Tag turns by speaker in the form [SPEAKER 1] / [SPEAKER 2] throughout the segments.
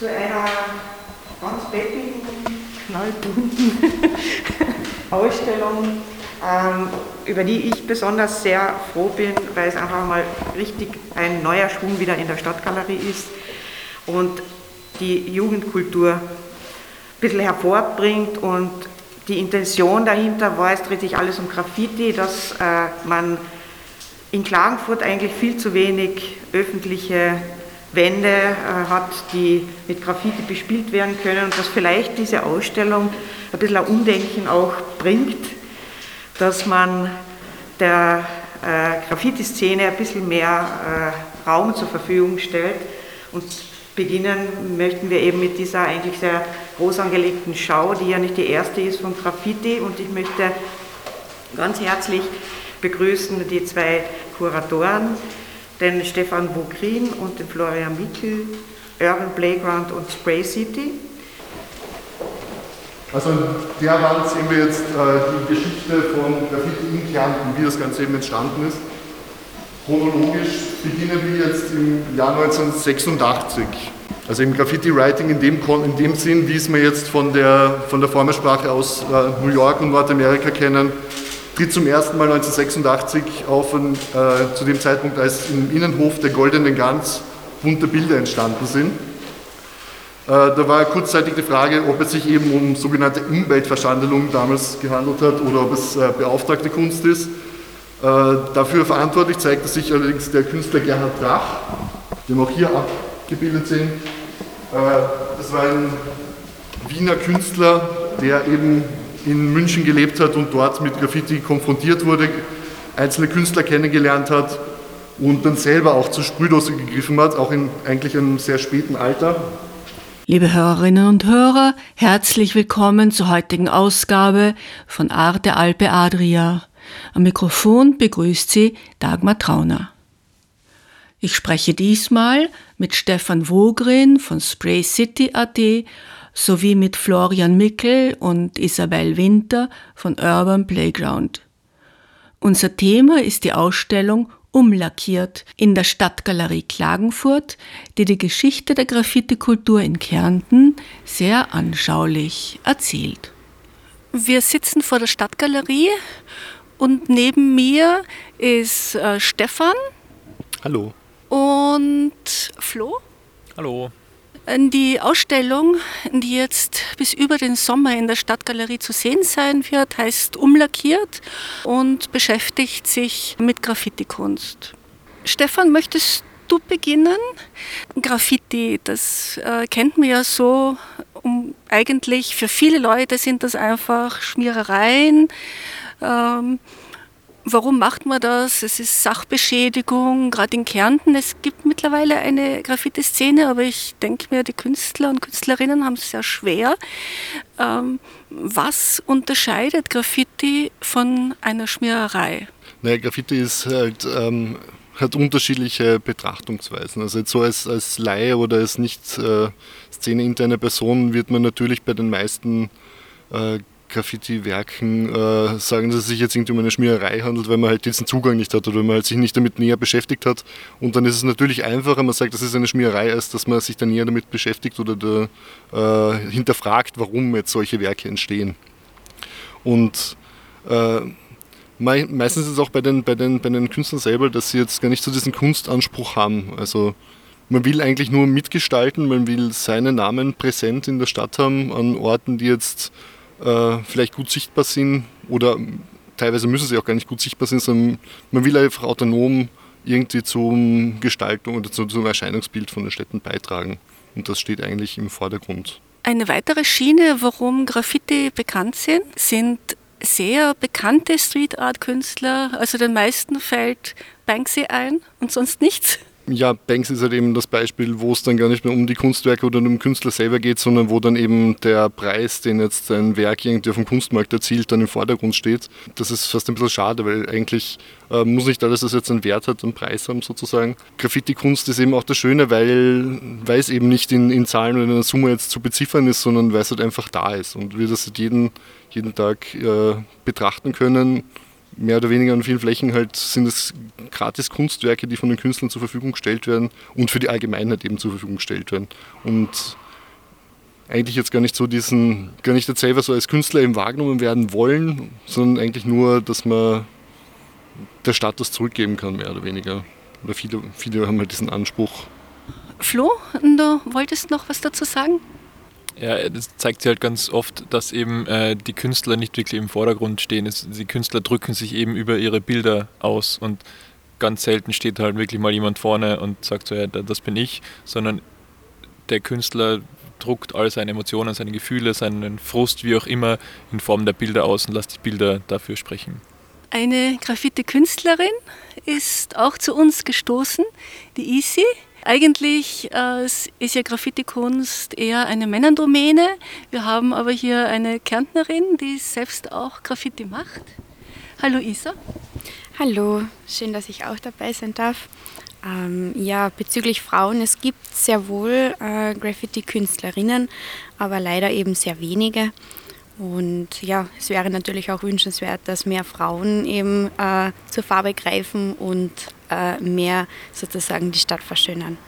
[SPEAKER 1] Zu einer ganz peppigen, knallbunten Ausstellung, ähm, über die ich besonders sehr froh bin, weil es einfach mal richtig ein neuer Schwung wieder in der Stadtgalerie ist und die Jugendkultur ein bisschen hervorbringt und die Intention dahinter war, es dreht sich alles um Graffiti, dass äh, man in Klagenfurt eigentlich viel zu wenig öffentliche Wände äh, hat, die mit Graffiti bespielt werden können und dass vielleicht diese Ausstellung ein bisschen ein Umdenken auch bringt, dass man der äh, Graffiti-Szene ein bisschen mehr äh, Raum zur Verfügung stellt. Und beginnen möchten wir eben mit dieser eigentlich sehr groß angelegten Schau, die ja nicht die erste ist von Graffiti. Und ich möchte ganz herzlich begrüßen die zwei Kuratoren, den Stefan Bogrin und den Florian Mickel, Urban Playground und Spray City.
[SPEAKER 2] Also an der Wand sehen wir jetzt äh, die Geschichte von Graffiti in Kärnten, wie das Ganze eben entstanden ist. Chronologisch beginnen wir jetzt im Jahr 1986. Also im Graffiti-Writing in dem, in dem Sinn, wie es wir jetzt von der, von der Formelsprache aus äh, New York und Nordamerika kennen, tritt zum ersten Mal 1986 auf, ein, äh, zu dem Zeitpunkt, als im Innenhof der Goldenen Gans bunte Bilder entstanden sind. Äh, Da war kurzzeitig die Frage, ob es sich eben um sogenannte Umweltverschandelung damals gehandelt hat oder ob es äh, beauftragte Kunst ist. Äh, Dafür verantwortlich zeigte sich allerdings der Künstler Gerhard Drach, den wir auch hier abgebildet sehen. Äh, Das war ein Wiener Künstler, der eben in München gelebt hat und dort mit Graffiti konfrontiert wurde, einzelne Künstler kennengelernt hat und dann selber auch zur Sprühdose gegriffen hat, auch in eigentlich einem sehr späten Alter.
[SPEAKER 3] Liebe Hörerinnen und Hörer, herzlich willkommen zur heutigen Ausgabe von Arte Alpe Adria. Am Mikrofon begrüßt Sie Dagmar Trauner. Ich spreche diesmal mit Stefan Wogrin von Spray City AT sowie mit Florian Mickel und Isabel Winter von Urban Playground. Unser Thema ist die Ausstellung Umlackiert in der Stadtgalerie Klagenfurt, die die Geschichte der Graffiti-Kultur in Kärnten sehr anschaulich erzählt. Wir sitzen vor der Stadtgalerie und neben mir ist äh, Stefan
[SPEAKER 4] Hallo.
[SPEAKER 3] und Flo.
[SPEAKER 4] Hallo.
[SPEAKER 3] Die Ausstellung, die jetzt bis über den Sommer in der Stadtgalerie zu sehen sein wird, heißt Umlackiert und beschäftigt sich mit Graffiti-Kunst. Stefan, möchtest du beginnen? Graffiti, das äh, kennt man ja so. Um, eigentlich für viele Leute sind das einfach Schmierereien. Ähm, Warum macht man das? Es ist Sachbeschädigung, gerade in Kärnten. Es gibt mittlerweile eine Graffiti-Szene, aber ich denke mir, die Künstler und Künstlerinnen haben es sehr schwer. Ähm, was unterscheidet Graffiti von einer Schmiererei?
[SPEAKER 4] Naja, Graffiti ist halt, ähm, hat unterschiedliche Betrachtungsweisen. Also jetzt so als, als Laie oder als nicht äh, szeneinterne Person wird man natürlich bei den meisten äh, Graffiti-Werken äh, sagen, dass es sich jetzt irgendwie um eine Schmiererei handelt, weil man halt diesen Zugang nicht hat oder weil man halt sich nicht damit näher beschäftigt hat. Und dann ist es natürlich einfacher, man sagt, das ist eine Schmiererei, als dass man sich dann näher damit beschäftigt oder da, äh, hinterfragt, warum jetzt solche Werke entstehen. Und äh, mei- meistens ist es auch bei den, bei, den, bei den Künstlern selber, dass sie jetzt gar nicht so diesen Kunstanspruch haben. Also man will eigentlich nur mitgestalten, man will seinen Namen präsent in der Stadt haben, an Orten, die jetzt äh, vielleicht gut sichtbar sind oder teilweise müssen sie auch gar nicht gut sichtbar sein, sondern man will einfach autonom irgendwie zum Gestaltung oder zu, zum Erscheinungsbild von den Städten beitragen. Und das steht eigentlich im Vordergrund
[SPEAKER 3] Eine weitere Schiene, warum Graffiti bekannt sind, sind sehr bekannte Street Art Künstler. Also den meisten fällt Banksy ein und sonst nichts.
[SPEAKER 4] Ja, Banks ist halt eben das Beispiel, wo es dann gar nicht mehr um die Kunstwerke oder um den Künstler selber geht, sondern wo dann eben der Preis, den jetzt ein Werk irgendwie auf dem Kunstmarkt erzielt, dann im Vordergrund steht. Das ist fast ein bisschen schade, weil eigentlich äh, muss nicht alles, was jetzt einen Wert hat, einen Preis haben sozusagen. Graffiti-Kunst ist eben auch das Schöne, weil, es eben nicht in, in Zahlen oder in einer Summe jetzt zu beziffern ist, sondern weil es halt einfach da ist und wir das jeden, jeden Tag äh, betrachten können mehr oder weniger an vielen Flächen halt sind es gratis Kunstwerke, die von den Künstlern zur Verfügung gestellt werden und für die Allgemeinheit eben zur Verfügung gestellt werden. Und eigentlich jetzt gar nicht so diesen, gar nicht jetzt selber so als Künstler eben wahrgenommen werden wollen, sondern eigentlich nur, dass man der Stadt das zurückgeben kann, mehr oder weniger. Oder viele, viele haben halt diesen Anspruch.
[SPEAKER 3] Flo, du wolltest noch was dazu sagen?
[SPEAKER 5] Ja, das zeigt sich halt ganz oft, dass eben äh, die Künstler nicht wirklich im Vordergrund stehen. Es, die Künstler drücken sich eben über ihre Bilder aus und ganz selten steht halt wirklich mal jemand vorne und sagt so, ja, das bin ich, sondern der Künstler druckt all seine Emotionen, seine Gefühle, seinen Frust, wie auch immer, in Form der Bilder aus und lässt die Bilder dafür sprechen.
[SPEAKER 3] Eine Graffiti-Künstlerin ist auch zu uns gestoßen, die Isi. Eigentlich äh, ist ja Graffiti-Kunst eher eine Männerdomäne. Wir haben aber hier eine Kärntnerin, die selbst auch Graffiti macht. Hallo Isa.
[SPEAKER 6] Hallo, schön, dass ich auch dabei sein darf. Ähm, ja, bezüglich Frauen, es gibt sehr wohl äh, Graffiti-Künstlerinnen, aber leider eben sehr wenige. Und ja, es wäre natürlich auch wünschenswert, dass mehr Frauen eben äh, zur Farbe greifen und äh, mehr sozusagen die Stadt verschönern.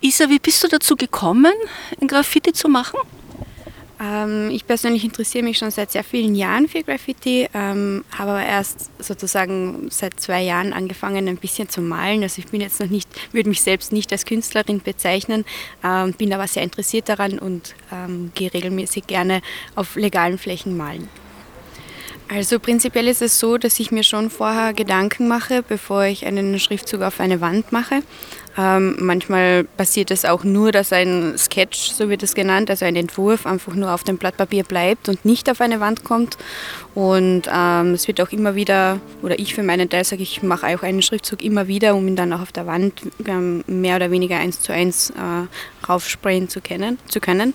[SPEAKER 3] Isa, wie bist du dazu gekommen, ein Graffiti zu machen?
[SPEAKER 6] Ähm, ich persönlich interessiere mich schon seit sehr vielen Jahren für Graffiti, ähm, habe aber erst sozusagen seit zwei Jahren angefangen, ein bisschen zu malen. Also ich bin jetzt noch nicht, würde mich selbst nicht als Künstlerin bezeichnen, ähm, bin aber sehr interessiert daran und ähm, gehe regelmäßig gerne auf legalen Flächen malen. Also prinzipiell ist es so, dass ich mir schon vorher Gedanken mache, bevor ich einen Schriftzug auf eine Wand mache. Ähm, manchmal passiert es auch nur, dass ein Sketch, so wird es genannt, also ein Entwurf, einfach nur auf dem Blatt Papier bleibt und nicht auf eine Wand kommt. Und ähm, es wird auch immer wieder, oder ich für meinen Teil sage, ich mache auch einen Schriftzug immer wieder, um ihn dann auch auf der Wand ähm, mehr oder weniger eins zu eins äh, raufsprayen zu, kennen, zu können.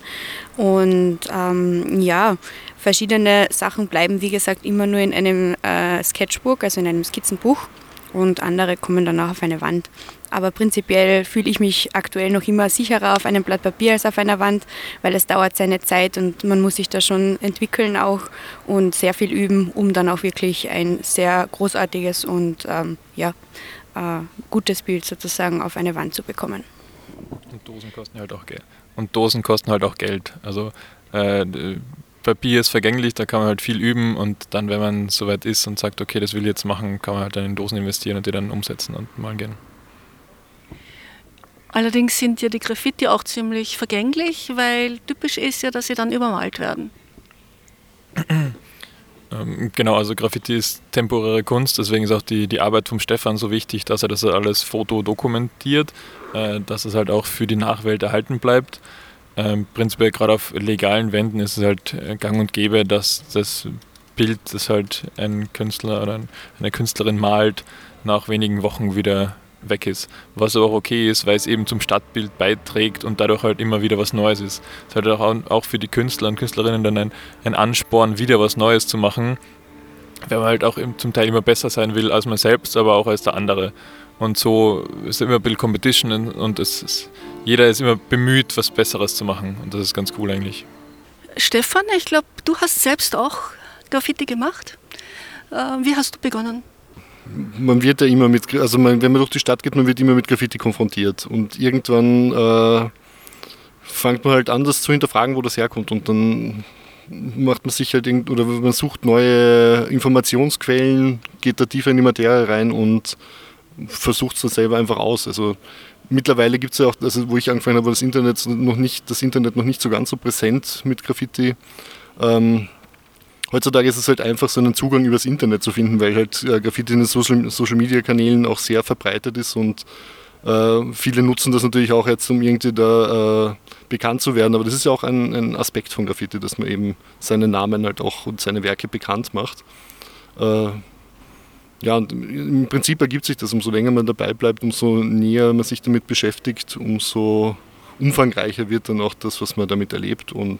[SPEAKER 6] Und ähm, ja, verschiedene Sachen bleiben, wie gesagt, immer nur in einem äh, Sketchbook, also in einem Skizzenbuch und andere kommen dann auch auf eine Wand. Aber prinzipiell fühle ich mich aktuell noch immer sicherer auf einem Blatt Papier als auf einer Wand, weil es dauert seine Zeit und man muss sich da schon entwickeln auch und sehr viel üben, um dann auch wirklich ein sehr großartiges und ähm, ja, äh, gutes Bild sozusagen auf eine Wand zu bekommen.
[SPEAKER 5] Und Dosen kosten halt auch Geld. Und Dosen kosten halt auch Geld. Also äh, Papier ist vergänglich, da kann man halt viel üben und dann, wenn man soweit ist und sagt, okay, das will ich jetzt machen, kann man halt dann in Dosen investieren und die dann umsetzen und mal gehen.
[SPEAKER 3] Allerdings sind ja die Graffiti auch ziemlich vergänglich, weil typisch ist ja, dass sie dann übermalt werden.
[SPEAKER 5] Ähm, genau, also Graffiti ist temporäre Kunst, deswegen ist auch die, die Arbeit vom Stefan so wichtig, dass er das alles foto dokumentiert, äh, dass es halt auch für die Nachwelt erhalten bleibt. Ähm, prinzipiell gerade auf legalen Wänden ist es halt äh, gang und gäbe, dass das Bild, das halt ein Künstler oder eine Künstlerin malt, nach wenigen Wochen wieder weg ist. Was aber auch okay ist, weil es eben zum Stadtbild beiträgt und dadurch halt immer wieder was Neues ist. Es ist halt auch, für die Künstler und Künstlerinnen dann ein, ein Ansporn, wieder was Neues zu machen, weil man halt auch zum Teil immer besser sein will als man selbst, aber auch als der andere. Und so ist immer ein bisschen Competition und ist, jeder ist immer bemüht, was Besseres zu machen. Und das ist ganz cool eigentlich.
[SPEAKER 3] Stefan, ich glaube, du hast selbst auch Graffiti gemacht. Äh, wie hast du begonnen?
[SPEAKER 4] Man wird ja immer mit, also man, wenn man durch die Stadt geht, man wird immer mit Graffiti konfrontiert. Und irgendwann äh, fängt man halt an, das zu hinterfragen, wo das herkommt. Und dann macht man sich halt, oder man sucht neue Informationsquellen, geht da tiefer in die Materie rein und versucht es dann selber einfach aus. Also mittlerweile gibt es ja auch, also wo ich angefangen habe, das Internet noch nicht, das Internet noch nicht so ganz so präsent mit Graffiti. Ähm, heutzutage ist es halt einfach so einen Zugang übers Internet zu finden, weil halt äh, Graffiti in den Social, Social Media Kanälen auch sehr verbreitet ist und Äh, viele nutzen das natürlich auch jetzt, um irgendwie da äh, bekannt zu werden, aber das ist ja auch ein, ein, Aspekt von Graffiti, dass man eben seinen Namen halt auch und seine Werke bekannt macht. Äh, ja, und im Prinzip ergibt sich das, umso länger man dabei bleibt, umso näher man sich damit beschäftigt, umso umfangreicher wird dann auch das, was man damit erlebt. Und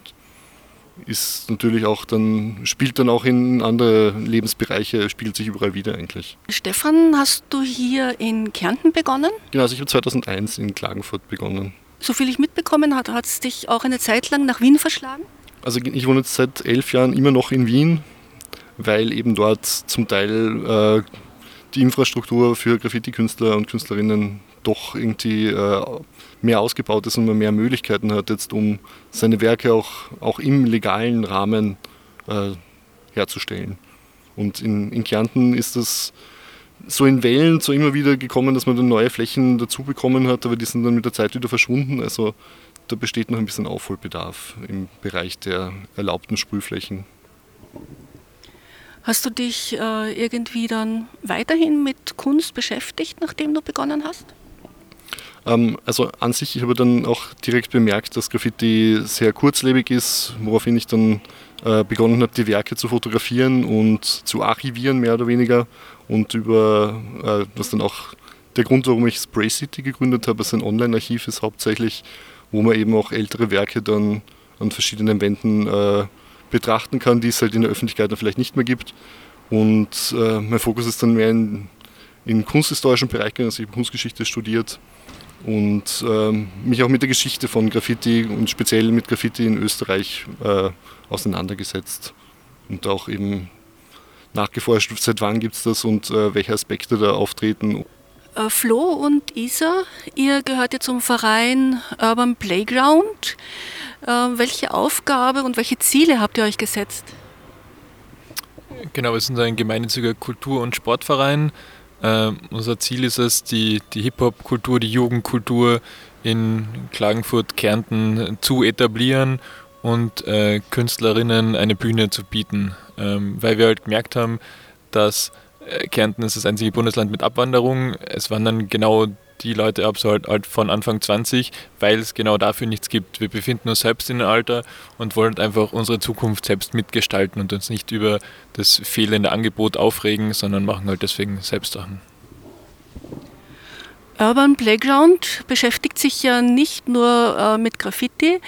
[SPEAKER 4] ist natürlich auch dann, spielt dann auch in andere Lebensbereiche, spielt sich überall wieder eigentlich.
[SPEAKER 3] Stefan, hast du hier in Kärnten begonnen?
[SPEAKER 4] Genau, also ich habe 2001 in Klagenfurt begonnen.
[SPEAKER 3] Soviel ich mitbekommen habe, hat es dich auch eine Zeit lang nach Wien verschlagen?
[SPEAKER 4] Also ich wohne jetzt seit elf Jahren immer noch in Wien, weil eben dort zum Teil äh, die Infrastruktur für Graffiti-Künstler und Künstlerinnen doch irgendwie äh, mehr ausgebaut ist und man mehr Möglichkeiten hat, jetzt um seine Werke auch, auch im legalen Rahmen äh, herzustellen. Und in, in Kärnten ist das so in Wellen so immer wieder gekommen, dass man dann neue Flächen dazu bekommen hat, aber die sind dann mit der Zeit wieder verschwunden. Also da besteht noch ein bisschen Aufholbedarf im Bereich der erlaubten Sprühflächen.
[SPEAKER 3] Hast du dich äh, irgendwie dann weiterhin mit Kunst beschäftigt, nachdem du begonnen hast?
[SPEAKER 4] Ähm, also an sich, ich habe dann auch direkt bemerkt, dass Graffiti sehr kurzlebig ist, woraufhin ich dann äh, begonnen habe, die Werke zu fotografieren und zu archivieren, mehr oder weniger. Und über, äh, was dann auch der Grund, warum ich Spray City gegründet habe, also ein Online-Archiv ist hauptsächlich, wo man eben auch ältere Werke dann an verschiedenen Wänden äh, betrachten kann, die es halt in der Öffentlichkeit dann vielleicht nicht mehr gibt. Und äh, mein Fokus ist dann mehr in, in kunsthistorischen Bereichen, also ich habe Kunstgeschichte studiert und ähm, mich auch mit der Geschichte von Graffiti und speziell mit Graffiti in Österreich äh, auseinandergesetzt und auch eben nachgeforscht, seit wann gibt es das und äh, welche Aspekte da auftreten.
[SPEAKER 3] Äh, Flo und Isa, ihr gehört ja zum Verein Urban Playground. Äh, welche Aufgabe und welche Ziele habt ihr euch gesetzt?
[SPEAKER 5] Genau, wir sind ein gemeinnütziger Kultur- und Sportverein äh, unser Ziel ist es, die, die Hip-Hop-Kultur, die Jugendkultur in Klagenfurt, Kärnten zu etablieren und äh, Künstlerinnen eine Bühne zu bieten, ähm, weil wir halt gemerkt haben, dass äh, Kärnten ist das einzige Bundesland mit Abwanderung. Es wandern genau die Leute ab, so halt, halt von Anfang 20, weil es genau dafür nichts gibt. Wir befinden uns selbst in einem Alter und wollen einfach unsere Zukunft selbst mitgestalten und uns nicht über das fehlende Angebot aufregen, sondern machen halt deswegen selbst Sachen.
[SPEAKER 3] Urban Playground beschäftigt sich ja nicht nur äh, mit Graffiti,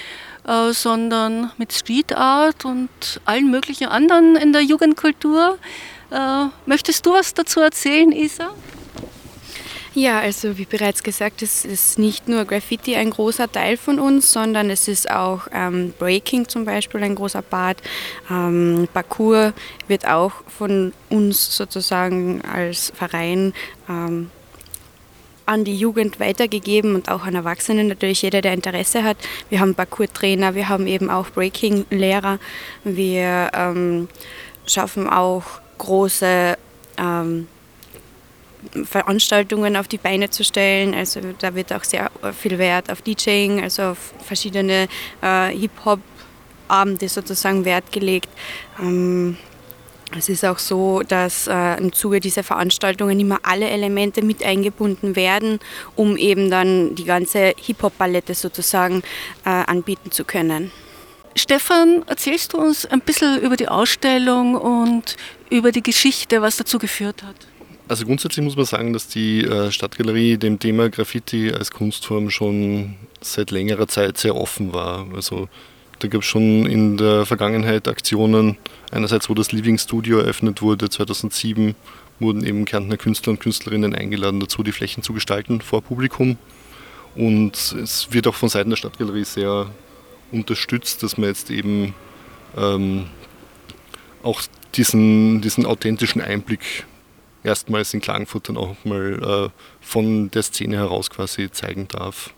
[SPEAKER 3] äh, sondern mit Street Art und allen möglichen anderen in der Jugendkultur. Äh, möchtest du was dazu erzählen, Isa?
[SPEAKER 6] Ja, also wie bereits gesagt, es ist nicht nur Graffiti ein großer Teil von uns, sondern es ist auch ähm, Breaking zum Beispiel ein großer Part. Ähm, Parkour wird auch von uns sozusagen als Verein ähm, an die Jugend weitergegeben und auch an Erwachsene, natürlich jeder, der Interesse hat. Wir haben Parkour-Trainer, wir haben eben auch Breaking-Lehrer. Wir ähm, schaffen auch große ähm, Veranstaltungen auf die Beine zu stellen. Also da wird auch sehr viel Wert auf DJing, also auf verschiedene äh, Hip-Hop-Abende sozusagen Wert gelegt. Ähm, es ist auch so, dass äh, im Zuge dieser Veranstaltungen immer alle Elemente mit eingebunden werden, um eben dann die ganze Hip-Hop-Palette sozusagen äh, anbieten zu können.
[SPEAKER 3] Stefan, erzählst du uns ein bisschen über die Ausstellung und über die Geschichte, was dazu geführt hat?
[SPEAKER 4] Also grundsätzlich muss man sagen, dass die äh, Stadtgalerie dem Thema Graffiti als Kunstform schon seit längerer Zeit sehr offen war. Also da gab es schon in der Vergangenheit Aktionen, einerseits wo das Living Studio eröffnet wurde, 2007 wurden eben Kärntner Künstler und Künstlerinnen eingeladen dazu, die Flächen zu gestalten vor Publikum. Und es wird auch von Seiten der Stadtgalerie sehr unterstützt, dass man jetzt eben ähm, auch diesen, diesen authentischen Einblick erstmals in Klagenfurt dann auch mal äh, von der Szene heraus quasi zeigen darf.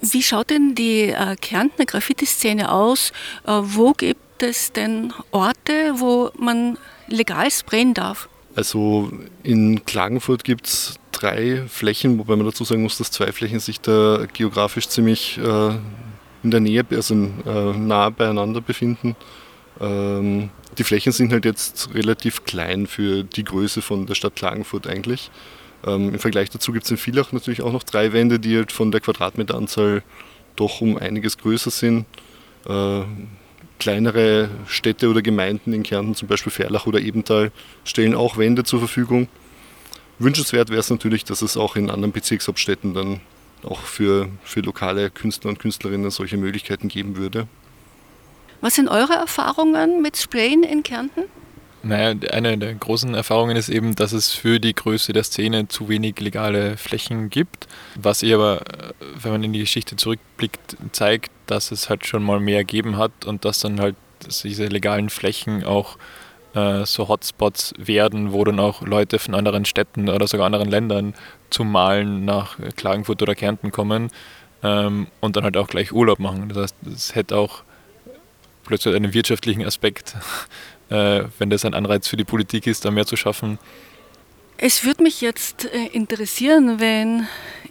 [SPEAKER 3] Wie schaut denn die äh, Kärntner Graffiti-Szene aus? Äh, wo gibt es denn Orte, wo man legal sprayen darf?
[SPEAKER 4] Also in Klagenfurt gibt es drei Flächen, wobei man dazu sagen muss, dass zwei Flächen sich da geografisch ziemlich äh, in der Nähe, also äh, nah beieinander befinden. Ähm, die Flächen sind halt jetzt relativ klein für die Größe von der Stadt Klagenfurt eigentlich. Ähm, Im Vergleich dazu gibt es in Villach natürlich auch noch drei Wände, die halt von der Quadratmeteranzahl doch um einiges größer sind. Äh, kleinere Städte oder Gemeinden in Kärnten, zum Beispiel Ferlach oder Ebenthal, stellen auch Wände zur Verfügung. Wünschenswert wäre es natürlich, dass es auch in anderen Bezirkshauptstädten dann auch für, für lokale Künstler und Künstlerinnen solche Möglichkeiten geben würde.
[SPEAKER 3] Was sind eure Erfahrungen mit Sprayen in Kärnten?
[SPEAKER 5] Naja, eine der großen Erfahrungen ist eben, dass es für die Größe der Szene zu wenig legale Flächen gibt. Was ihr aber, äh, wenn man in die Geschichte zurückblickt, zeigt, dass es halt schon mal mehr gegeben hat und dass dann halt diese legalen Flächen auch äh, so Hotspots werden, wo dann auch Leute von anderen Städten oder sogar anderen Ländern zum Malen nach Klagenfurt oder Kärnten kommen ähm, und dann halt auch gleich Urlaub machen. Das heißt, es hätte auch plötzlich einen wirtschaftlichen Aspekt äh, wenn das ein Anreiz für die Politik ist, da mehr zu schaffen.
[SPEAKER 3] Es würde mich jetzt äh, interessieren, wenn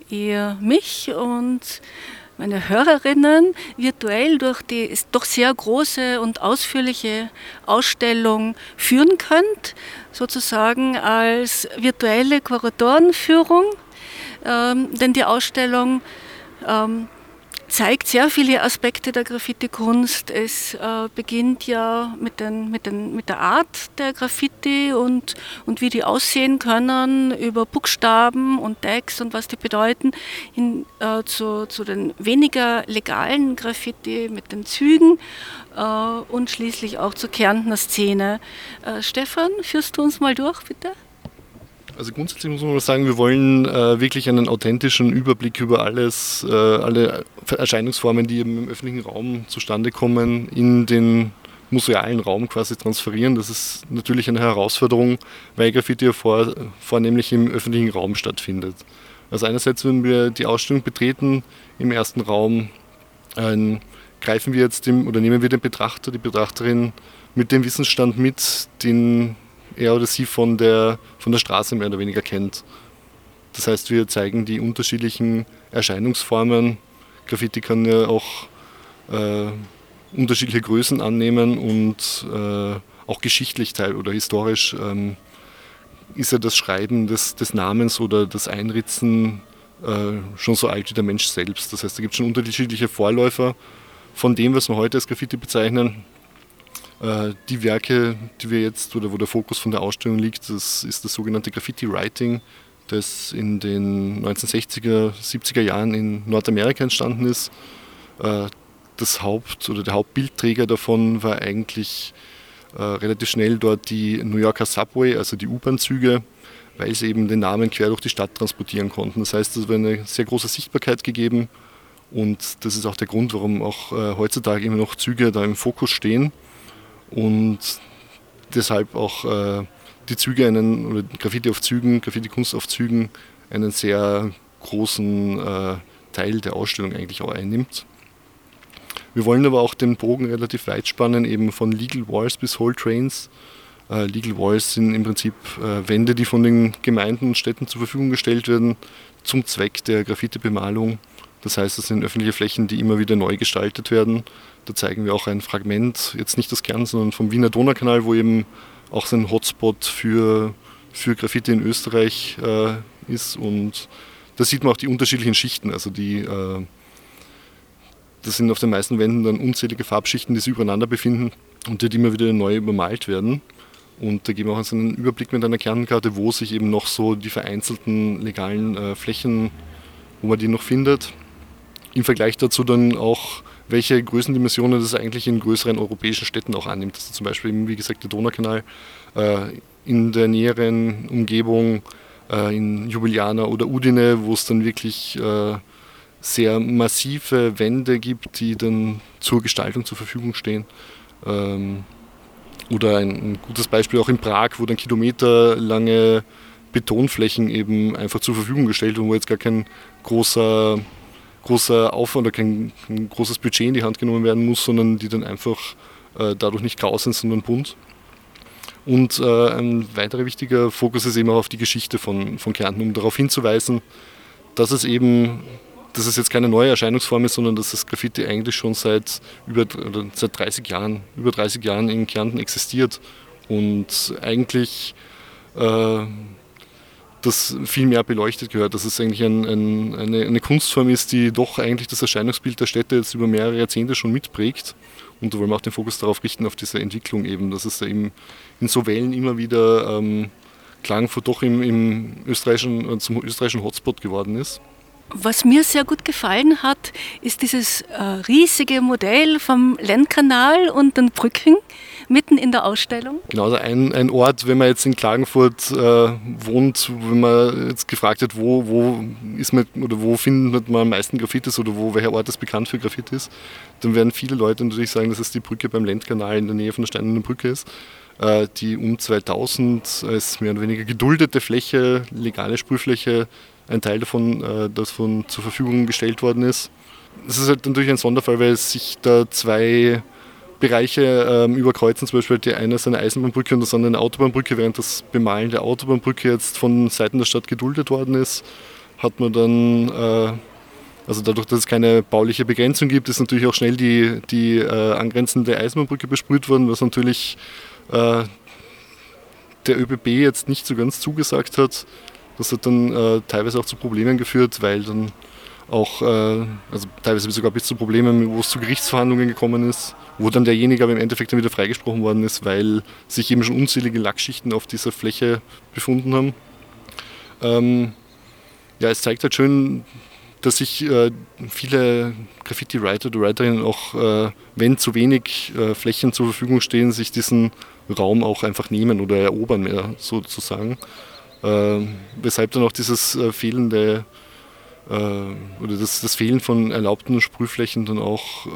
[SPEAKER 3] ihr mich und meine Hörerinnen virtuell durch die doch sehr große und ausführliche Ausstellung führen könnt, sozusagen als virtuelle Kuratorenführung. Ähm, denn die Ausstellung ähm, zeigt sehr viele Aspekte der Graffiti-Kunst. Es äh, beginnt ja mit, den, mit, den, mit der Art der Graffiti und, und wie die aussehen können, über Buchstaben und Tags und was die bedeuten, hin, äh, zu, zu den weniger legalen Graffiti mit den Zügen äh, und schließlich auch zur Kärntner Szene. Äh, Stefan, führst du uns mal durch, bitte?
[SPEAKER 4] Also grundsätzlich muss man sagen, wir wollen äh, wirklich einen authentischen Überblick über alles, äh, alle Erscheinungsformen, die im öffentlichen Raum zustande kommen, in den musealen Raum quasi transferieren. Das ist natürlich eine Herausforderung, weil Graffiti ja vor, vornehmlich im öffentlichen Raum stattfindet. Also einerseits, wenn wir die Ausstellung betreten im ersten Raum, äh, greifen wir jetzt dem, oder nehmen wir den Betrachter, die Betrachterin mit dem Wissensstand mit, den er oder sie von der, von der Straße mehr oder weniger kennt. Das heißt, wir zeigen die unterschiedlichen Erscheinungsformen. Graffiti kann ja auch äh, unterschiedliche Größen annehmen und äh, auch geschichtlich teil oder historisch ähm, ist ja das Schreiben des, des Namens oder das Einritzen äh, schon so alt wie der Mensch selbst. Das heißt, da gibt es schon unterschiedliche Vorläufer von dem, was wir heute als Graffiti bezeichnen. Äh, die Werke, die wir jetzt, oder wo der Fokus von der Ausstellung liegt, das ist das sogenannte Graffiti Writing, das in den 1960er, 70er Jahren in Nordamerika entstanden ist. Äh, das Haupt- oder der Hauptbildträger davon war eigentlich äh, relativ schnell dort die New Yorker Subway, also die U-Bahn-Züge, weil sie eben den Namen quer durch die Stadt transportieren konnten. Das heißt, es war eine sehr große Sichtbarkeit gegeben und das ist auch der Grund, warum auch heutzutage immer noch Züge da im Fokus stehen und deshalb auch äh, die Züge einen, oder Graffiti auf Zügen, Graffiti-Kunst auf Zügen einen sehr großen äh, Teil der Ausstellung eigentlich auch einnimmt. Wir wollen aber auch den Bogen relativ weit spannen, eben von Legal Walls bis Whole Trains. Äh, Legal Walls sind im Prinzip äh, Wände, die von den Gemeinden und Städten zur Verfügung gestellt werden zum Zweck der Graffiti-Bemalung. Das heißt, es sind öffentliche Flächen, die immer wieder neu gestaltet werden da zeigen wir auch ein Fragment, jetzt nicht das Kern, sondern vom Wiener Donaukanal, wo eben auch so ein Hotspot für, für Graffiti in Österreich äh, ist. Und da sieht man auch die unterschiedlichen Schichten. Also die, äh, das sind auf den meisten Wänden dann unzählige Farbschichten, die sich übereinander befinden und die immer wieder neu übermalt werden. Und da geben wir auch so einen Überblick mit einer Kernkarte, wo sich eben noch so die vereinzelten legalen äh, Flächen, wo man die noch findet. Im Vergleich dazu dann auch welche Größendimensionen das eigentlich in größeren europäischen Städten auch annimmt. Also zum Beispiel, wie gesagt, der Donaukanal äh, in der näheren Umgebung, äh, in Ljubljana oder Udine, wo es dann wirklich äh, sehr massive Wände gibt, die dann zur Gestaltung zur Verfügung stehen. Ähm, oder ein, ein, gutes Beispiel auch in Prag, wo dann kilometerlange Betonflächen eben einfach zur Verfügung gestellt wurden, wo jetzt gar kein großer großer Aufwand oder kein, kein, großes Budget in die Hand genommen werden muss, sondern die dann einfach äh, dadurch nicht grau sind, sondern bunt. Und äh, ein weiterer wichtiger Fokus ist eben auch auf die Geschichte von, von Kärnten, um darauf hinzuweisen, dass es eben, dass es jetzt keine neue Erscheinungsform ist, sondern dass das Graffiti eigentlich schon seit über seit 30 Jahren, über 30 Jahren in Kärnten existiert und eigentlich äh, das viel mehr beleuchtet gehört, dass es eigentlich ein, ein, eine, eine, Kunstform ist, die doch eigentlich das Erscheinungsbild der Städte jetzt über mehrere Jahrzehnte schon mitprägt. Und da wollen wir auch den Fokus darauf richten, auf diese Entwicklung eben, dass es da eben in so Wellen immer wieder ähm, Klagenfurt doch im, im österreichischen, äh, zum österreichischen Hotspot geworden ist.
[SPEAKER 3] Was mir sehr gut gefallen hat, ist dieses äh, riesige Modell vom Lendkanal und den Brücken mitten in der Ausstellung.
[SPEAKER 4] Genau, also ein, ein Ort, wenn man jetzt in Klagenfurt äh, wohnt, wenn man jetzt gefragt hat, wo, wo ist man oder wo findet man am meisten Graffitis oder wo welcher Ort ist bekannt für Graffitis, dann werden viele Leute natürlich sagen, dass es die Brücke beim Lendkanal in der Nähe von der Steinernen Brücke ist äh, die um 2000 als mehr oder weniger geduldete Fläche, legale Sprühfläche ein Teil davon, äh, davon zur Verfügung gestellt worden ist. Das ist halt natürlich ein Sonderfall, weil sich da zwei Bereiche ähm, überkreuzen. Zum Beispiel die eine ist eine Eisenbahnbrücke und das andere eine Autobahnbrücke. Während das Bemalen der Autobahnbrücke jetzt von Seiten der Stadt geduldet worden ist, hat man dann, äh, also dadurch, dass es keine bauliche Begrenzung gibt, ist natürlich auch schnell die, die äh, angrenzende Eisenbahnbrücke besprüht worden, was natürlich äh, der ÖBB jetzt nicht so ganz zugesagt hat. Das hat dann äh, teilweise auch zu Problemen geführt, weil dann auch, äh, also teilweise sogar bis zu Problemen, wo es zu Gerichtsverhandlungen gekommen ist, wo dann derjenige aber im Endeffekt dann wieder freigesprochen worden ist, weil sich eben schon unzählige Lackschichten auf dieser Fläche befunden haben. Ähm, ja, es zeigt halt schön, dass sich äh, viele Graffiti-Writer oder Writerinnen auch, äh, wenn zu wenig äh, Flächen zur Verfügung stehen, sich diesen Raum auch einfach nehmen oder erobern mehr sozusagen. Ähm, weshalb dann auch dieses äh, fehlende äh, oder das, das, Fehlen von erlaubten Sprühflächen dann auch äh,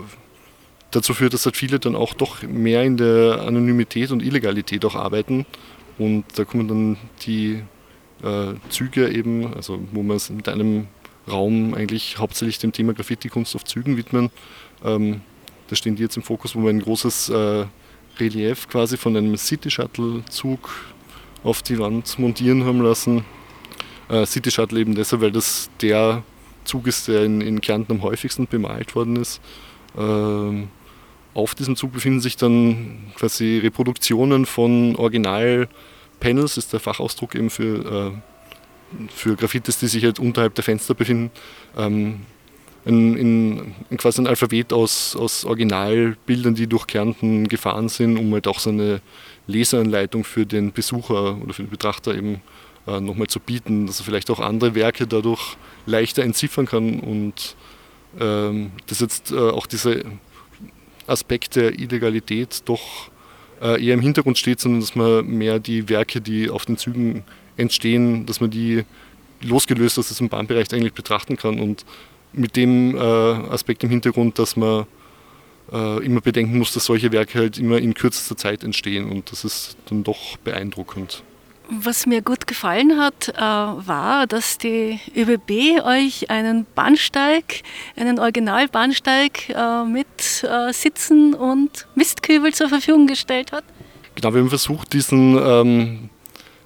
[SPEAKER 4] dazu führt, dass halt viele dann auch doch mehr in der Anonymität und Illegalität auch arbeiten. Und da kommen dann die äh, Züge eben, also wo man es mit einem Raum eigentlich hauptsächlich dem Thema Graffiti-Kunst auf Zügen widmen. Ähm, da stehen die jetzt im Fokus, wo wir ein großes äh, Relief quasi von einem City-Shuttle-Zug auf die Wand montieren haben lassen. Äh, City Shuttle eben deshalb, weil das der Zug ist, der in, in Kärnten am häufigsten bemalt worden ist. Ähm, auf diesem Zug befinden sich dann quasi Reproduktionen von Original-Panels, ist der Fachausdruck eben für, äh, für Graffitis, die sich halt unterhalb der Fenster befinden. Ähm, in, in, in, quasi ein Alphabet aus, aus Originalbildern, die durch Kärnten gefahren sind, um halt auch so eine Leseanleitung für den Besucher oder für den Betrachter eben äh, nochmal zu bieten, dass er vielleicht auch andere Werke dadurch leichter entziffern kann und ähm, dass jetzt äh, auch dieser Aspekt der Illegalität doch äh, eher im Hintergrund steht, sondern dass man mehr die Werke, die auf den Zügen entstehen, dass man die losgelöst aus diesem Bahnbereich eigentlich betrachten kann und mit dem äh, Aspekt im Hintergrund, dass man äh, immer bedenken muss, dass solche Werke halt immer in kürzester Zeit entstehen und das ist dann doch beeindruckend.
[SPEAKER 3] Was mir gut gefallen hat, äh, war, dass die ÖBB euch einen Bahnsteig, einen Originalbahnsteig äh, mit äh, Sitzen und Mistkübel zur Verfügung gestellt hat.
[SPEAKER 4] Genau, wir haben versucht, diesen ähm,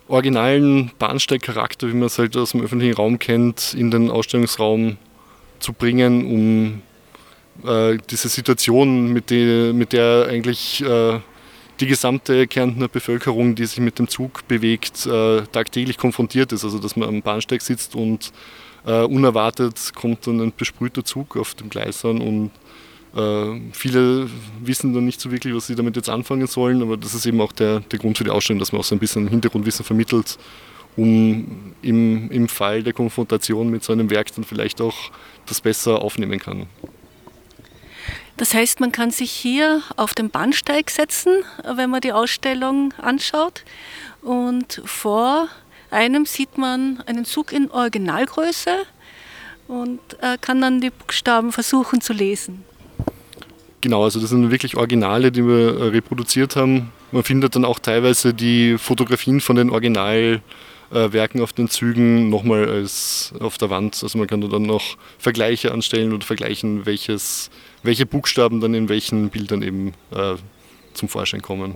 [SPEAKER 4] originalen Bahnsteigcharakter, wie man es halt aus dem öffentlichen Raum kennt, in den Ausstellungsraum zu bringen, um äh, diese Situation, mit, die, mit der eigentlich äh, die gesamte Kärntner Bevölkerung, die sich mit dem Zug bewegt, äh, tagtäglich konfrontiert ist. Also dass man am Bahnsteig sitzt und äh, unerwartet kommt dann ein besprühter Zug auf den Gleisern und äh, viele wissen dann nicht so wirklich, was sie damit jetzt anfangen sollen, aber das ist eben auch der, der Grund für die Ausstellung, dass man auch so ein bisschen Hintergrundwissen vermittelt, um im, im Fall der Konfrontation mit so einem Werk dann vielleicht auch das besser aufnehmen kann.
[SPEAKER 3] Das heißt, man kann sich hier auf den Bahnsteig setzen, wenn man die Ausstellung anschaut. Und vor einem sieht man einen Zug in Originalgröße und äh, kann dann die Buchstaben versuchen zu lesen.
[SPEAKER 4] Genau, also das sind wirklich Originale, die wir äh, reproduziert haben. Man findet dann auch teilweise die Fotografien von den Originalwerken auf den Zügen nochmal als auf der Wand. Also man kann da dann noch Vergleiche anstellen oder vergleichen, welches welche Buchstaben dann in welchen Bildern eben äh, zum Vorschein kommen.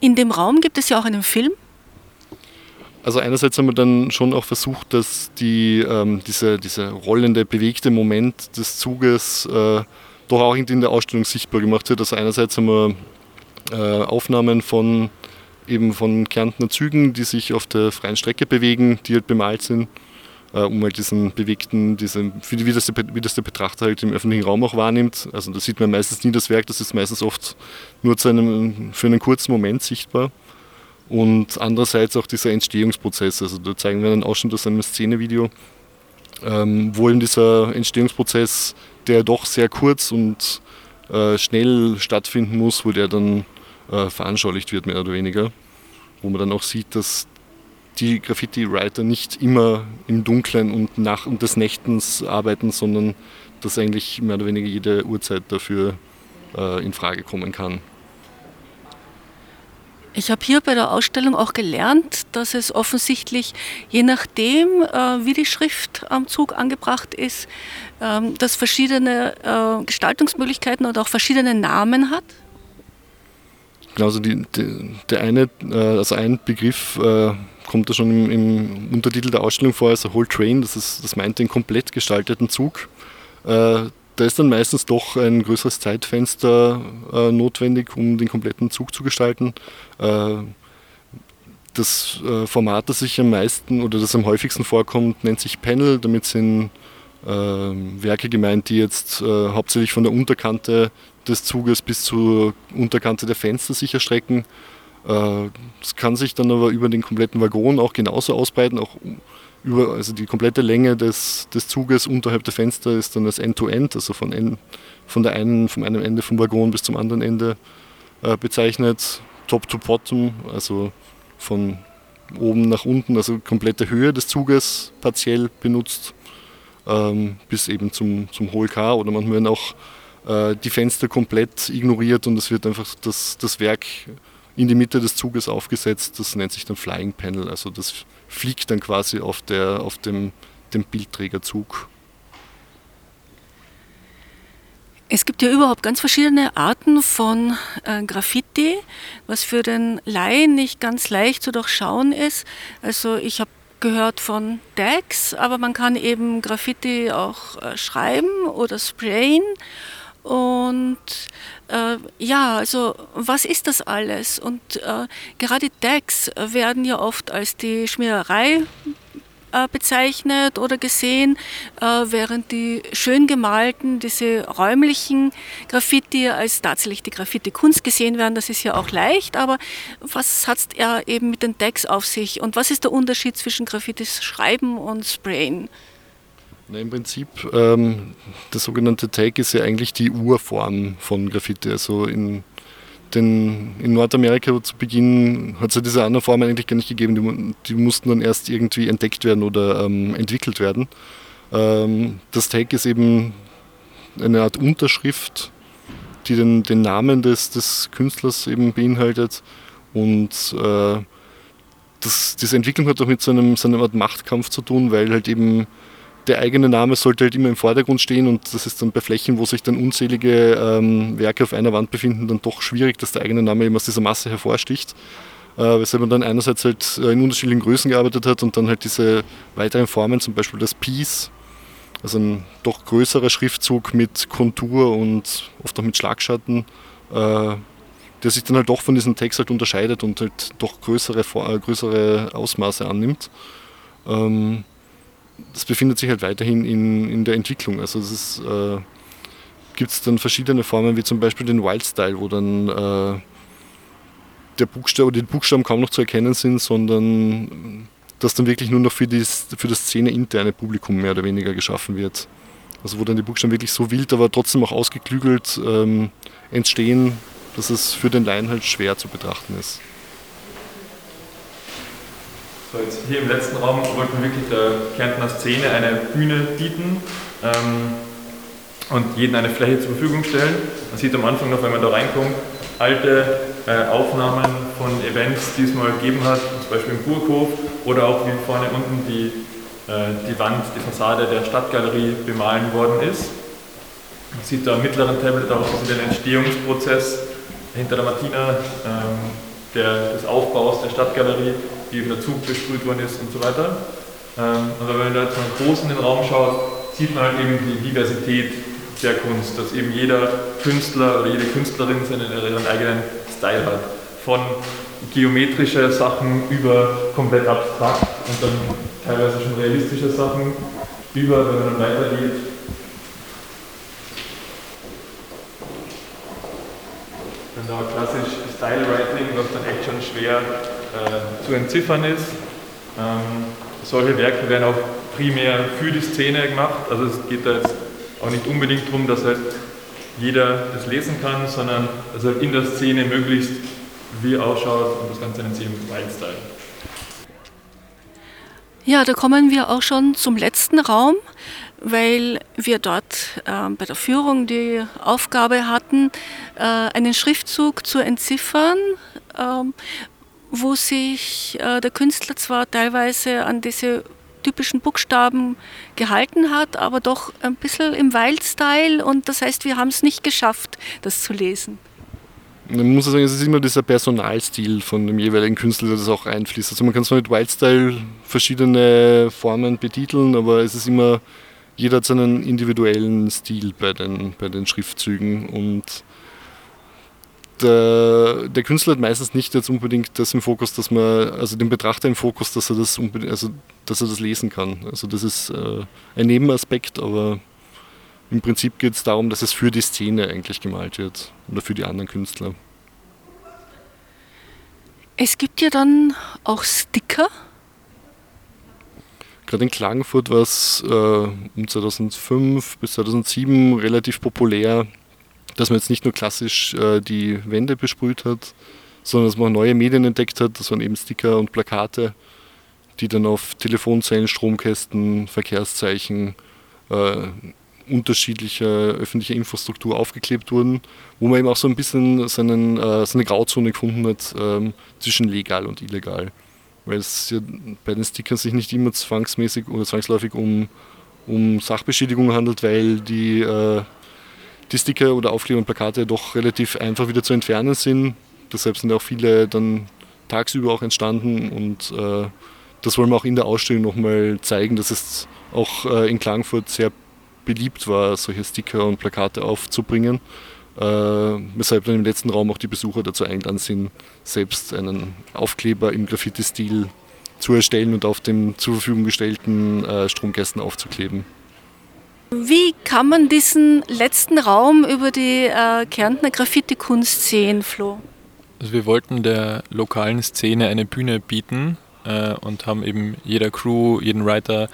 [SPEAKER 3] In dem Raum gibt es ja auch einen Film.
[SPEAKER 4] Also einerseits haben wir dann schon auch versucht, dass die, ähm, diese, diese rollende, bewegte Moment des Zuges äh, doch auch in der Ausstellung sichtbar gemacht wird. Also einerseits haben wir äh, Aufnahmen von eben von Kärntner Zügen, die sich auf der freien Strecke bewegen, die halt bemalt sind, um halt diesen bewegten, diese, wie, das der, wie das der Betrachter halt im öffentlichen Raum auch wahrnimmt. Also da sieht man meistens nie das Werk, das ist meistens oft nur zu einem, für einen kurzen Moment sichtbar. Und andererseits auch dieser Entstehungsprozess. Also da zeigen wir dann auch schon aus einem Szenevideo, ähm, wo eben dieser Entstehungsprozess, der doch sehr kurz und äh, schnell stattfinden muss, wo der dann äh, veranschaulicht wird, mehr oder weniger. Wo man dann auch sieht, dass die Graffiti-Writer nicht immer im Dunkeln und, nach, und des Nächtens arbeiten, sondern dass eigentlich mehr oder weniger jede Uhrzeit dafür äh, in Frage kommen kann.
[SPEAKER 3] Ich habe hier bei der Ausstellung auch gelernt, dass es offensichtlich, je nachdem, äh, wie die Schrift am Zug angebracht ist, ähm, dass verschiedene äh, Gestaltungsmöglichkeiten oder auch verschiedene Namen hat.
[SPEAKER 4] Genauso die, die, der eine, äh, also ein Begriff kommt da schon im, im, Untertitel der Ausstellung vor, also Whole Train, das, ist, das meint den komplett gestalteten Zug. Äh, da ist dann meistens doch ein größeres Zeitfenster äh, notwendig, um den kompletten Zug zu gestalten. Äh, das äh, Format, das sich am meisten oder das am häufigsten vorkommt, nennt sich Panel. Damit sind Werke gemeint, die jetzt hauptsächlich von der Unterkante des Zuges bis zur Unterkante der Fenster sich erstrecken. Das kann sich dann aber über den kompletten Waggon auch genauso ausbreiten, auch über, also die komplette Länge des, des Zuges unterhalb der Fenster ist dann das End-to-End, -End, also von, en, von der einen, vom einen Ende vom Waggon bis zum anderen Ende äh, bezeichnet. Top-to-Bottom, also von oben nach unten, also komplette Höhe des Zuges partiell benutzt, ähm, bis eben zum, zum Hohl-K oder manchmal auch äh, die Fenster komplett ignoriert und es wird einfach das, das Werk in die Mitte des Zuges aufgesetzt. Das nennt sich dann Flying Panel. Also das fliegt dann quasi auf, der, auf dem, dem Bildträgerzug.
[SPEAKER 3] Es gibt ja überhaupt ganz verschiedene Arten von äh, Graffiti, was für den Laien nicht ganz leicht zu durchschauen ist. Also ich habe gehört von Tags, aber man kann eben Graffiti auch äh, schreiben oder sprayen. Und äh, ja, also was ist das alles? Und äh, gerade Tags werden ja oft als die Schmiererei äh, bezeichnet oder gesehen, äh, während die schön gemalten, diese räumlichen Graffiti als tatsächlich die Graffiti-Kunst gesehen werden. Das ist ja auch leicht, aber was hat er eben mit den Tags auf sich und was ist der Unterschied zwischen Graffitis schreiben und sprayen?
[SPEAKER 4] Na, Im Prinzip, ähm, der sogenannte Tag ist ja eigentlich die Urform von Graffiti. Also in, den, in Nordamerika zu Beginn hat es ja diese anderen Formen eigentlich gar nicht gegeben. Die, die mussten dann erst irgendwie entdeckt werden oder ähm, entwickelt werden. Ähm, das Tag ist eben eine Art Unterschrift, die den, den Namen des, des Künstlers eben beinhaltet. Und äh, das, diese Entwicklung hat auch mit so einem, so einer Art Machtkampf zu tun, weil halt eben der eigene Name sollte halt immer im Vordergrund stehen und das ist dann bei Flächen, wo sich dann unzählige ähm, Werke auf einer Wand befinden, dann doch schwierig, dass der eigene Name eben aus dieser Masse hervorsticht. Äh, weshalb man dann einerseits halt äh, in unterschiedlichen Größen gearbeitet hat und dann halt diese weiteren Formen, zum Beispiel das Piece, also ein doch größerer Schriftzug mit Kontur und oft auch mit Schlagschatten, äh, der sich dann halt doch von diesem Text halt unterscheidet und halt doch größere, äh, größere Ausmaße annimmt. Ähm, das befindet sich halt weiterhin in, in der Entwicklung. Also es äh, gibt dann verschiedene Formen, wie zum Beispiel den Wildstyle, wo dann äh, der Buchstabe die Buchstaben kaum noch zu erkennen sind, sondern das dann wirklich nur noch für, das, für das Szene-interne Publikum mehr oder weniger geschaffen wird. Also wo dann die Buchstaben wirklich so wild, aber trotzdem auch ausgeklügelt ähm, entstehen, dass es für den Laien halt schwer zu betrachten ist.
[SPEAKER 5] So, jetzt hier im letzten Raum wollten wir wirklich der Kärntner Szene eine Bühne bieten ähm, und jedem eine Fläche zur Verfügung stellen. Man sieht am Anfang noch, wenn man da reinkommt, alte äh, Aufnahmen von Events, die es mal gegeben hat, zum Beispiel im Burghof oder auch wie vorne unten die, äh, die Wand, die Fassade der Stadtgalerie bemalen worden ist. Man sieht da am mittleren Tablet auch den Entstehungsprozess hinter der Martina ähm, der, des Aufbaus der Stadtgalerie wie eben der Zug besprüht worden ist und so weiter. Ähm, und wenn man da jetzt mal groß in den Raum schaut, sieht man halt eben die Diversität der Kunst, dass eben jeder Künstler oder jede Künstlerin seinen, ihren eigenen Style hat. von geometrische Sachen über komplett abstrakt und dann teilweise schon realistische Sachen über, wenn man dann weitergeht, dann da klassisch Style Writing, was dann echt schon schwer äh, zu entziffern ist. Ähm, solche Werke werden auch primär für die Szene gemacht, also es geht da jetzt auch nicht unbedingt darum, dass halt jeder das lesen kann, sondern dass halt in der Szene möglichst wie ausschaut und das Ganze nennt sich eben Wildstyle.
[SPEAKER 3] Ja, da kommen wir auch schon zum letzten Raum, weil wir dort äh, bei der Führung die Aufgabe hatten, äh, einen Schriftzug zu entziffern, äh, wo sich äh, der Künstler zwar teilweise an diese typischen Buchstaben gehalten hat, aber doch ein bisschen im Wild-Style und das heißt, wir haben es nicht geschafft, das zu lesen.
[SPEAKER 4] Man muss sagen, es ist immer dieser Personalstil von dem jeweiligen Künstler, der das auch einfließt. Also man kann zwar mit Wildstyle verschiedene Formen betiteln, aber es ist immer, jeder hat seinen individuellen Stil bei den, bei den Schriftzügen und der, der, Künstler hat meistens nicht jetzt unbedingt das im Fokus, dass man, also den Betrachter im Fokus, dass er das, also, dass er das lesen kann. Also das ist äh, ein Nebenaspekt, aber im Prinzip geht es darum, dass es für die Szene eigentlich gemalt wird oder für die anderen Künstler.
[SPEAKER 3] Es gibt ja dann auch Sticker.
[SPEAKER 4] Gerade in Klagenfurt war es äh, um 2005 bis 2007 relativ populär, dass man jetzt nicht nur klassisch äh, die Wände besprüht hat, sondern dass man neue Medien entdeckt hat. Das waren eben Sticker und Plakate, die dann auf Telefonzellen, Stromkästen, Verkehrszeichen, äh, unterschiedlicher öffentlicher Infrastruktur aufgeklebt wurden, wo man eben auch so ein bisschen seinen, äh, seine Grauzone gefunden hat ähm, zwischen legal und illegal. Weil es ja bei den Stickern sich nicht immer zwangsmäßig oder zwangsläufig um, um Sachbeschädigung handelt, weil die, äh, die Sticker oder Aufkleber und Plakate doch relativ einfach wieder zu entfernen sind. Deshalb sind auch viele dann tagsüber auch entstanden und äh, das wollen wir auch in der Ausstellung nochmal zeigen, dass es auch äh, in Klagenfurt sehr beliebt war, solche Sticker und Plakate aufzubringen. Äh, weshalb dann im letzten Raum auch die Besucher dazu eingeladen sind, selbst einen Aufkleber im Graffiti-Stil zu erstellen und auf dem zur Verfügung gestellten äh, Stromkästen aufzukleben.
[SPEAKER 3] Wie kann man diesen letzten Raum über die äh, Kärntner Graffiti-Kunst sehen, Flo?
[SPEAKER 5] Also wir wollten der lokalen Szene eine Bühne bieten äh, und haben eben jeder Crew, jeden Writer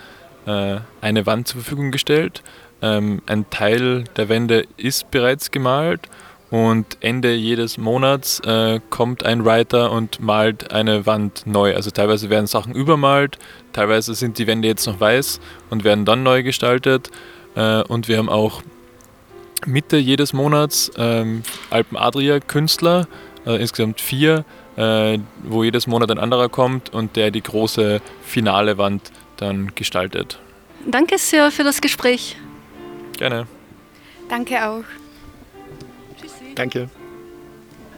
[SPEAKER 5] äh, eine Wand zur Verfügung gestellt. Ähm, ein Teil der Wände ist bereits gemalt und Ende jedes Monats äh, kommt ein Writer und malt eine Wand neu. Also teilweise werden Sachen übermalt, teilweise sind die Wände jetzt noch weiß und werden dann neu gestaltet. Äh, und wir haben auch Mitte jedes Monats ähm, Alpen Adria Künstler, äh, insgesamt vier, äh, wo jedes Monat ein anderer kommt und der die große finale Wand dann gestaltet.
[SPEAKER 3] Danke sehr für das Gespräch.
[SPEAKER 5] Gerne.
[SPEAKER 6] Danke auch.
[SPEAKER 4] Tschüssi. Danke.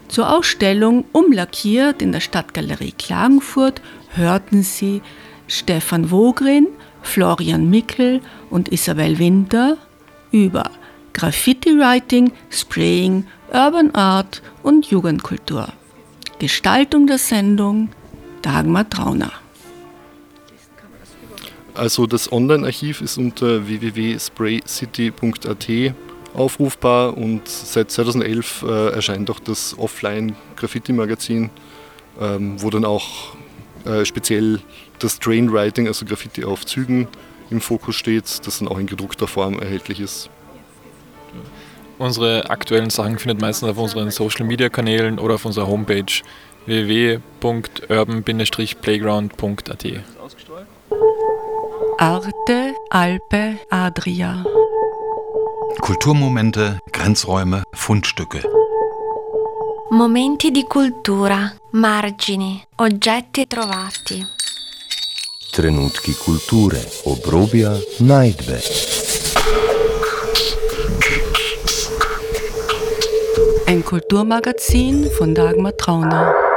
[SPEAKER 3] Zur Ausstellung Umlackiert in der Stadtgalerie Klagenfurt hörten Sie Stefan Wogrin, Florian Mickel und Isabel Winter über Graffiti Writing, Spraying, Urban Art und Jugendkultur. Gestaltung der Sendung Dagmar Trauner.
[SPEAKER 4] Also das Online-Archiv ist unter www.spraycity.at aufrufbar und seit 2011 äh, erscheint auch das Offline-Graffiti-Magazin, ähm, wo dann auch äh, speziell das Drain Writing, also Graffiti auf Zügen, im Fokus steht, das dann auch in gedruckter Form erhältlich ist.
[SPEAKER 5] Unsere aktuellen Sachen findet meistens auf unseren Social Media Kanälen oder auf unserer Homepage www.urban-playground.at.
[SPEAKER 3] Arte, Alpe, Adria.
[SPEAKER 7] Kulturmomente, Grenzräume, Fundstücke.
[SPEAKER 8] Momenti di cultura, margini, oggetti trovati.
[SPEAKER 9] Trenutki kulture, obrobja, najdbe.
[SPEAKER 3] Ein Kulturmagazin von Dagmar Trauner.